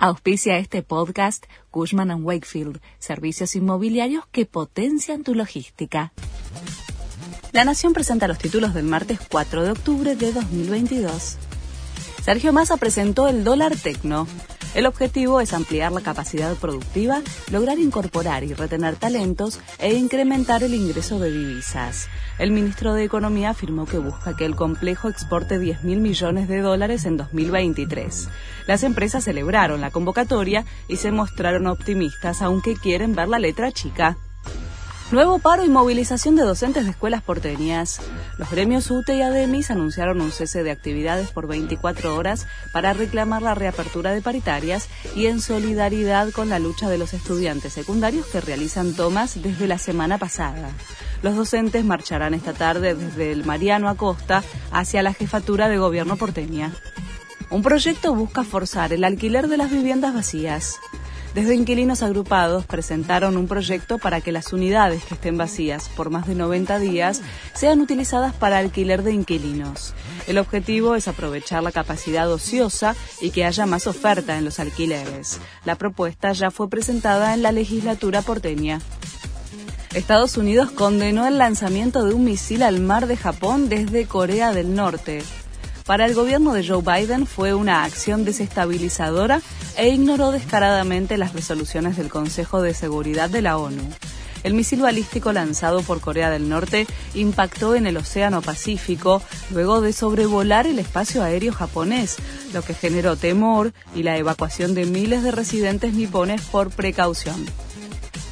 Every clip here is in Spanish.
Auspicia este podcast Cushman ⁇ Wakefield, servicios inmobiliarios que potencian tu logística. La Nación presenta los títulos del martes 4 de octubre de 2022. Sergio Massa presentó el dólar tecno. El objetivo es ampliar la capacidad productiva, lograr incorporar y retener talentos e incrementar el ingreso de divisas. El ministro de Economía afirmó que busca que el complejo exporte 10 mil millones de dólares en 2023. Las empresas celebraron la convocatoria y se mostraron optimistas, aunque quieren ver la letra chica. Nuevo paro y movilización de docentes de escuelas porteñas. Los gremios UTE y ADEMIS anunciaron un cese de actividades por 24 horas para reclamar la reapertura de paritarias y en solidaridad con la lucha de los estudiantes secundarios que realizan tomas desde la semana pasada. Los docentes marcharán esta tarde desde el Mariano Acosta hacia la jefatura de gobierno porteña. Un proyecto busca forzar el alquiler de las viviendas vacías. Desde inquilinos agrupados presentaron un proyecto para que las unidades que estén vacías por más de 90 días sean utilizadas para alquiler de inquilinos. El objetivo es aprovechar la capacidad ociosa y que haya más oferta en los alquileres. La propuesta ya fue presentada en la legislatura porteña. Estados Unidos condenó el lanzamiento de un misil al mar de Japón desde Corea del Norte. Para el gobierno de Joe Biden fue una acción desestabilizadora e ignoró descaradamente las resoluciones del Consejo de Seguridad de la ONU. El misil balístico lanzado por Corea del Norte impactó en el Océano Pacífico luego de sobrevolar el espacio aéreo japonés, lo que generó temor y la evacuación de miles de residentes nipones por precaución.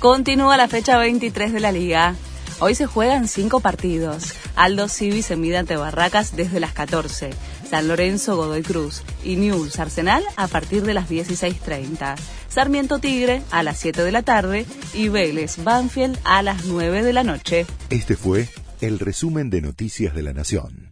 Continúa la fecha 23 de la liga. Hoy se juegan cinco partidos. Aldo Civi se mide ante Barracas desde las 14. San Lorenzo, Godoy Cruz y News Arsenal a partir de las 16.30. Sarmiento Tigre a las 7 de la tarde y Vélez Banfield a las 9 de la noche. Este fue el resumen de Noticias de la Nación.